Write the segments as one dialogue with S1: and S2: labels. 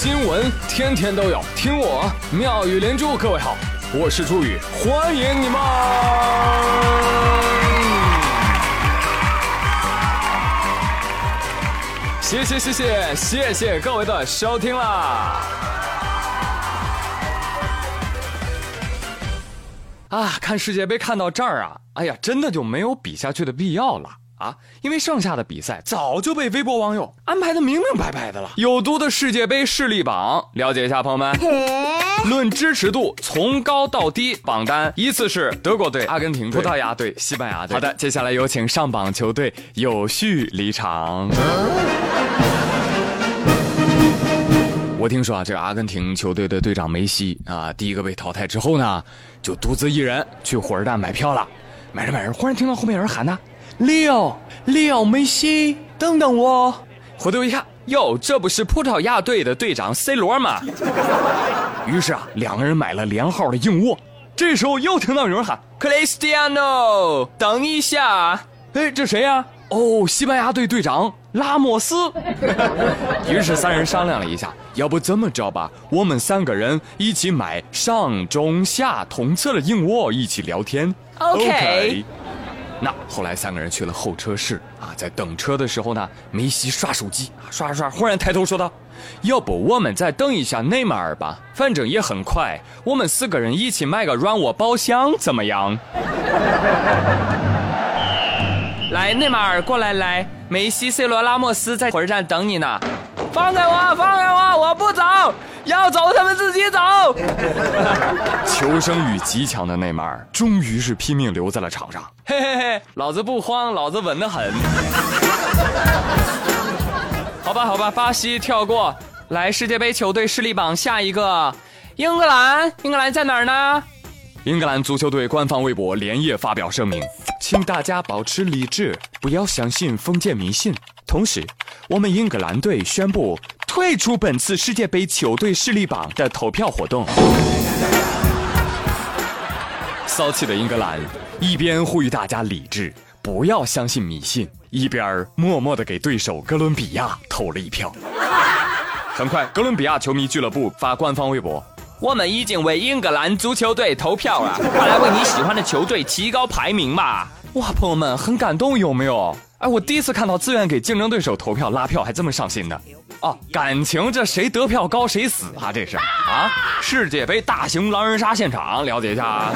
S1: 新闻天天都有，听我妙语连珠。各位好，我是朱宇，欢迎你们！谢谢谢谢谢谢各位的收听啦！啊，看世界杯看到这儿啊，哎呀，真的就没有比下去的必要了。啊，因为剩下的比赛早就被微博网友安排的明明白白的了。有毒的世界杯势力榜，了解一下，朋友们。论支持度，从高到低，榜单依次是德国队、阿根廷队、葡萄牙队、西班牙队。好的，接下来有请上榜球队有序离场。我听说啊，这个阿根廷球队的队长梅西啊，第一个被淘汰之后呢，就独自一人去火车站买票了。买着买着，忽然听到后面有人喊他。六六梅西，等等我！回头一看，哟，这不是葡萄牙队的队长 C 罗吗？于是啊，两个人买了连号的硬卧。这时候又听到有人喊：“Cristiano，等一下！”哎，这谁呀？哦，西班牙队队长拉莫斯。于是三人商量了一下，要不这么着吧，我们三个人一起买上中下同侧的硬卧，一起聊天。
S2: OK。
S1: 那后来三个人去了候车室啊，在等车的时候呢，梅西刷手机啊，刷刷，忽然抬头说道：“要不我们再等一下内马尔吧，反正也很快，我们四个人一起买个软卧包厢怎么样？”
S2: 来，内马尔过来，来，梅西、C 罗、拉莫斯在火车站等你呢，放开我，放开我，我不走。要走，他们自己走。
S1: 求生欲极强的内马尔，终于是拼命留在了场上。嘿嘿嘿，老子不慌，老子稳得很。
S2: 好吧，好吧，巴西跳过来。世界杯球队势力榜下一个，英格兰，英格兰在哪儿呢？
S1: 英格兰足球队官方微博连夜发表声明，请大家保持理智，不要相信封建迷信。同时，我们英格兰队宣布。退出本次世界杯球队势力榜的投票活动。骚气的英格兰一边呼吁大家理智，不要相信迷信，一边默默的给对手哥伦比亚投了一票。很快，哥伦比亚球迷俱乐部发官方微博：“
S2: 我们已经为英格兰足球队投票了，快来为你喜欢的球队提高排名吧！”
S1: 哇，朋友们很感动，有没有？哎，我第一次看到自愿给竞争对手投票拉票还这么上心的。哦，感情这谁得票高谁死啊？这是啊！世界杯大型狼人杀现场，了解一下啊！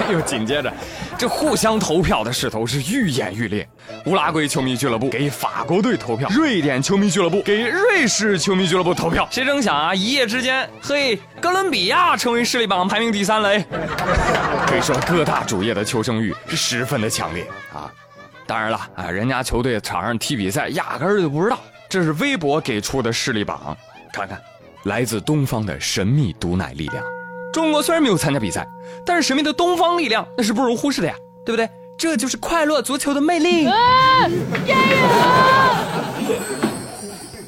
S1: 又紧接着，这互相投票的势头是愈演愈烈。乌拉圭球迷俱乐部给法国队投票，瑞典球迷俱乐部给瑞士球迷俱乐部投票。
S2: 谁成想啊，一夜之间，嘿，哥伦比亚成为势力榜排名第三嘞。
S1: 可以说，各大主页的求生欲是十分的强烈啊！当然了，啊，人家球队场上踢比赛，压根儿就不知道。这是微博给出的势力榜，看看，来自东方的神秘毒奶力量。中国虽然没有参加比赛，但是神秘的东方力量那是不容忽视的呀，对不对？这就是快乐足球的魅力。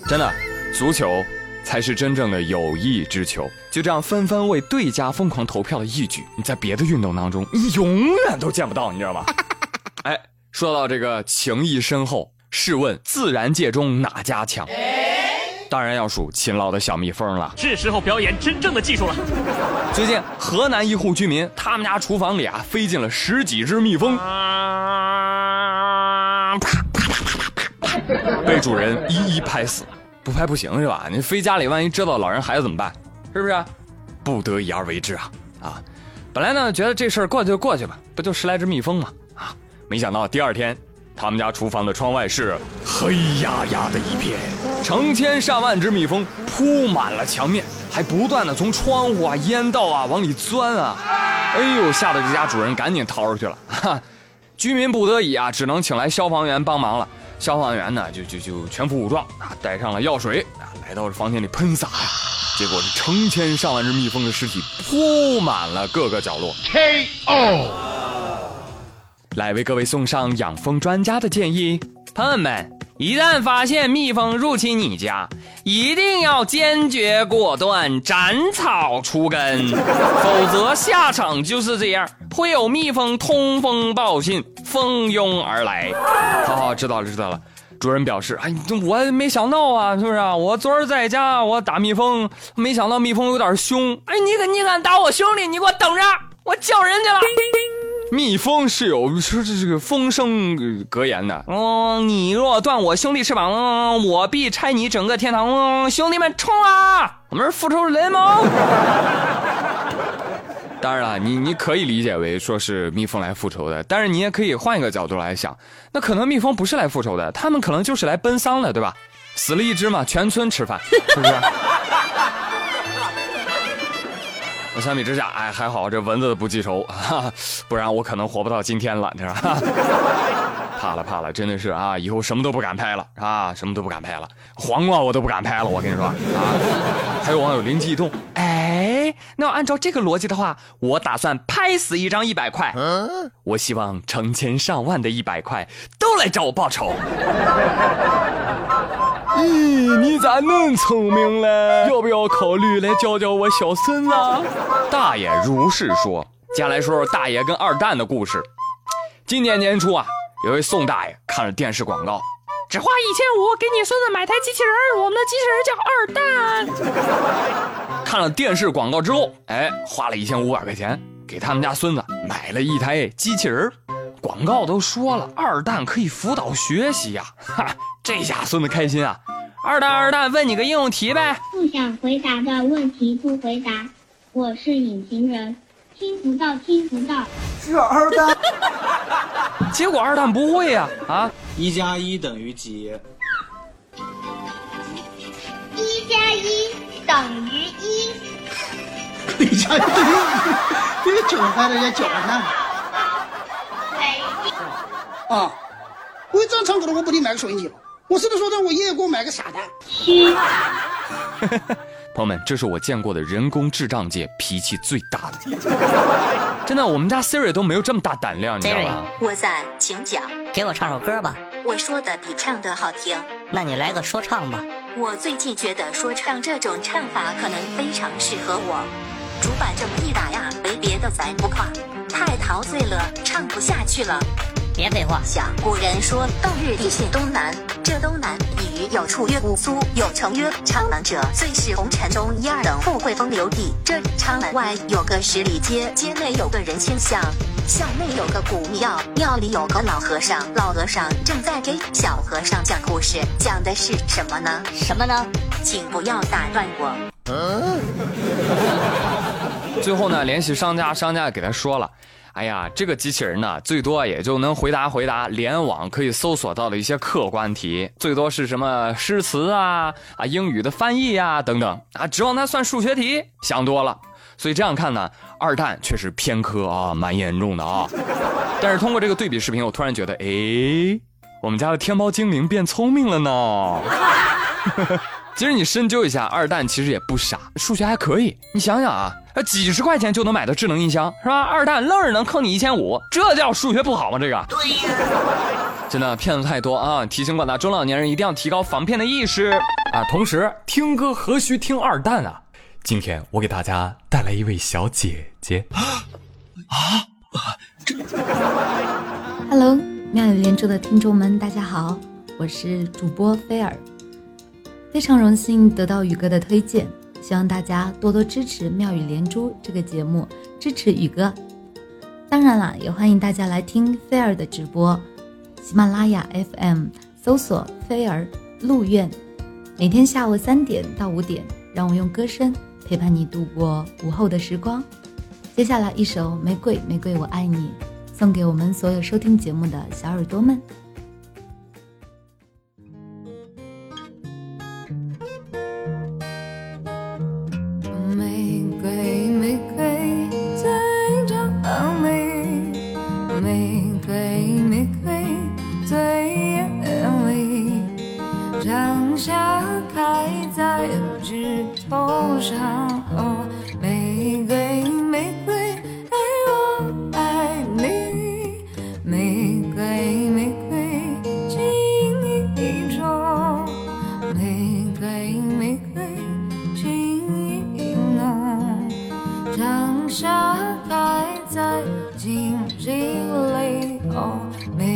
S1: 真的，足球才是真正的友谊之球。就这样纷纷为对家疯狂投票的义举，你在别的运动当中你永远都见不到，你知道吗？哎，说到这个情谊深厚。试问自然界中哪家强？当然要数勤劳的小蜜蜂了。
S3: 是时候表演真正的技术了。
S1: 最近河南一户居民，他们家厨房里啊飞进了十几只蜜蜂，啪啪啪啪啪啪被主人一一拍死。不拍不行是吧？你飞家里，万一蛰到老人孩子怎么办？是不是？不得已而为之啊啊！本来呢觉得这事儿过去就过去吧，不就十来只蜜蜂吗？啊，没想到第二天。他们家厨房的窗外是黑压压的一片，成千上万只蜜蜂铺满了墙面，还不断的从窗户啊、烟道啊往里钻啊！哎呦，吓得这家主人赶紧逃出去了。哈，居民不得已啊，只能请来消防员帮忙了。消防员呢，就就就全副武装啊，带上了药水啊，来到这房间里喷洒呀。结果是成千上万只蜜蜂的尸体铺满了各个角落。K.O. 来为各位送上养蜂专家的建议，
S2: 朋友们，一旦发现蜜蜂入侵你家，一定要坚决果断斩草除根，否则下场就是这样，会有蜜蜂通风报信，蜂拥而来。
S1: 好好，知道了，知道了。主人表示：“哎，我没想到啊，是不是？我昨儿在家，我打蜜蜂，没想到蜜蜂有点凶。
S2: 哎，你敢你敢打我兄弟？你给我等着，我叫人去了。”
S1: 蜜蜂是有是这个风声格言的。
S2: 嗯，你若断我兄弟翅膀，我必拆你整个天堂。兄弟们冲啊！我们是复仇联盟。
S1: 当然了，你你可以理解为说是蜜蜂来复仇的，但是你也可以换一个角度来想，那可能蜜蜂不是来复仇的，他们可能就是来奔丧的，对吧？死了一只嘛，全村吃饭，是不是？相比之下，哎，还好这蚊子不记仇，不然我可能活不到今天了，是吧？怕了怕了，真的是啊，以后什么都不敢拍了啊，什么都不敢拍了，黄瓜我都不敢拍了，我跟你说啊。还有网友灵机一动，
S2: 哎，那要按照这个逻辑的话，我打算拍死一张一百块，嗯我希望成千上万的一百块都来找我报仇。
S1: 咦，你咋恁聪明嘞？要不要考虑来教教我小孙子？大爷如是说。接下来说说大爷跟二蛋的故事。今年年初啊，有位宋大爷看了电视广告，
S2: 只花一千五给你孙子买台机器人，我们的机器人叫二
S1: 蛋。看了电视广告之后，哎，花了一千五百块钱给他们家孙子买了一台机器人。广告都说了，二蛋可以辅导学习呀，哈。这下孙子开心啊！
S2: 二蛋二蛋，问你个应用题呗。
S4: 不想回答的问题不回答。我是隐形人，听不到听不到。
S5: 是二蛋。
S1: 结果二蛋不会呀啊！
S5: 一加一等于几？
S4: 一加一等于一。
S5: 一加一等于一，别整坏了人家脚呢。啊！我这样唱歌了，我不得买个收音机了。我是不是说让我爷爷给我买个傻蛋？
S1: 朋友们，这是我见过的人工智障界脾气最大的。真的，我们家 Siri 都没有这么大胆量，你知道吗？
S6: 我在，请讲，
S7: 给我唱首歌吧。
S6: 我说的比唱的好听，
S7: 那你来个说唱吧。
S6: 我最近觉得说唱这种唱法可能非常适合我。主板这么一打呀，没别的咱不夸，太陶醉了，唱不下去了。
S7: 别废话，
S6: 想古人说“冬日地信东南”，这东南一语有处曰姑苏，有成曰昌南者，最是红尘中一二等富贵风流地。这昌南外有个十里街，街内有个人仙像，巷内有个古庙，庙里有个老和尚，老和尚正在给小和尚讲故事，讲的是什么呢？
S7: 什么呢？
S6: 请不要打断我。
S1: 嗯 最后呢，联系商家，商家给他说了。哎呀，这个机器人呢，最多也就能回答回答联网可以搜索到的一些客观题，最多是什么诗词啊啊英语的翻译呀等等啊，指望它算数学题，想多了。所以这样看呢，二蛋确实偏科啊，蛮严重的啊。但是通过这个对比视频，我突然觉得，哎，我们家的天猫精灵变聪明了呢。其实你深究一下，二蛋其实也不傻，数学还可以。你想想啊，几十块钱就能买到智能音箱是吧？二蛋愣是能坑你一千五，这叫数学不好吗？这个
S6: 对呀，
S1: 真的骗子太多啊！提醒广大中老年人一定要提高防骗的意识啊！同时，听歌何须听二蛋啊？今天我给大家带来一位小姐姐啊
S8: 啊！这，Hello，妙语连珠的听众们，大家好，我是主播菲尔。非常荣幸得到宇哥的推荐，希望大家多多支持《妙语连珠》这个节目，支持宇哥。当然啦，也欢迎大家来听菲儿的直播，喜马拉雅 FM 搜索“菲儿陆苑”，每天下午三点到五点，让我用歌声陪伴你度过午后的时光。接下来一首《玫瑰玫瑰我爱你》，送给我们所有收听节目的小耳朵们。
S9: 山哦玫瑰玫瑰爱我爱你玫瑰玫瑰情意重玫瑰玫瑰情意浓将伤开在荆棘里
S8: 哦玫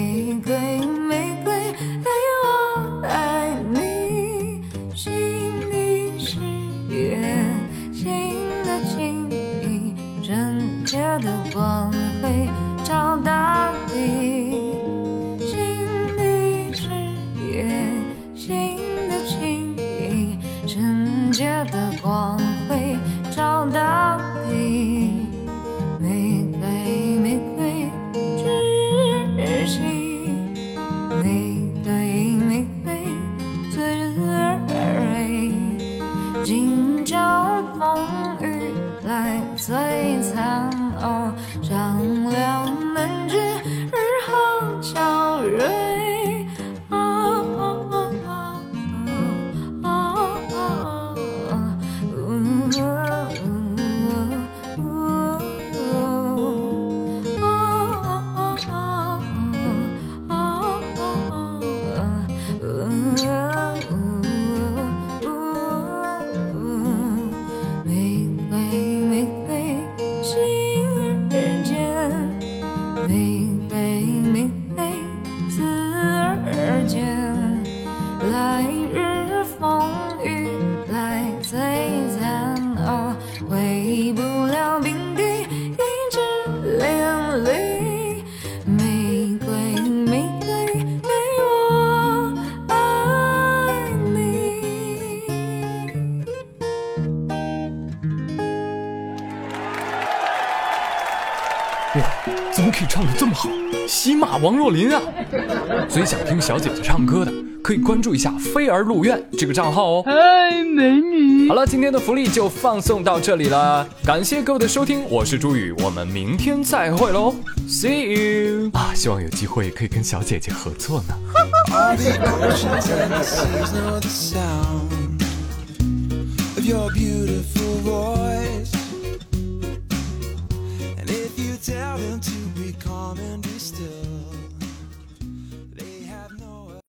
S8: 可以唱的这么好？喜马王若琳啊！所以想听小姐姐唱歌的，可以关注一下“飞儿路院”这个账号哦。
S1: 嗨，美女！
S8: 好了，今天的福利就放送到这里了，感谢各位的收听，我是朱宇，我们明天再会喽，See you！啊，希望有机会可以跟小姐姐合作呢。
S10: Tell them to be calm and be still.